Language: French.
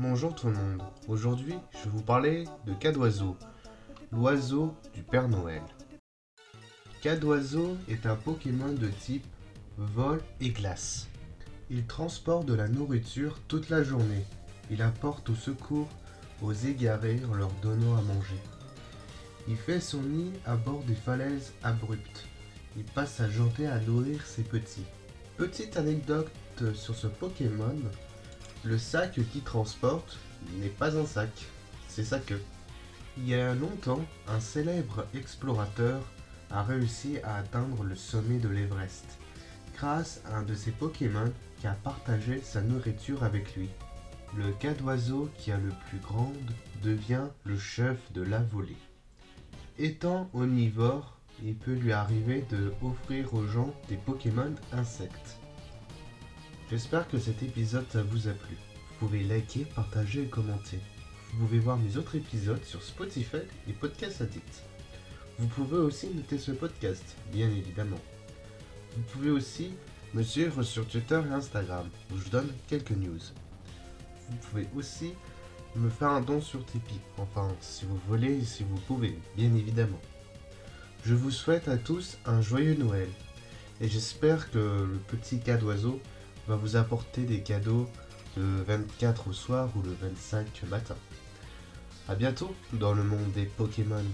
bonjour tout le monde. Aujourd'hui, je vais vous parler de Cadoiseau, l'oiseau du Père Noël. Cadoiseau est un Pokémon de type vol et glace. Il transporte de la nourriture toute la journée. Il apporte au secours aux égarés en leur donnant à manger. Il fait son nid à bord des falaises abruptes. Il passe sa journée à nourrir ses petits. Petite anecdote sur ce Pokémon, le sac qu'il transporte n'est pas un sac, c'est sa queue. Il y a longtemps, un célèbre explorateur a réussi à atteindre le sommet de l'Everest grâce à un de ses Pokémon qui a partagé sa nourriture avec lui. Le cas d'oiseau qui a le plus grand devient le chef de la volée. Étant omnivore, il peut lui arriver de offrir aux gens des Pokémon insectes. J'espère que cet épisode vous a plu. Vous pouvez liker, partager et commenter. Vous pouvez voir mes autres épisodes sur Spotify et Podcast Addict. Vous pouvez aussi noter ce podcast, bien évidemment. Vous pouvez aussi me suivre sur Twitter et Instagram, où je donne quelques news. Vous pouvez aussi me faire un don sur Tipeee, enfin si vous voulez et si vous pouvez, bien évidemment. Je vous souhaite à tous un joyeux Noël, et j'espère que le petit cas d'oiseau vous apporter des cadeaux le 24 au soir ou le 25 matin. A bientôt dans le monde des Pokémon.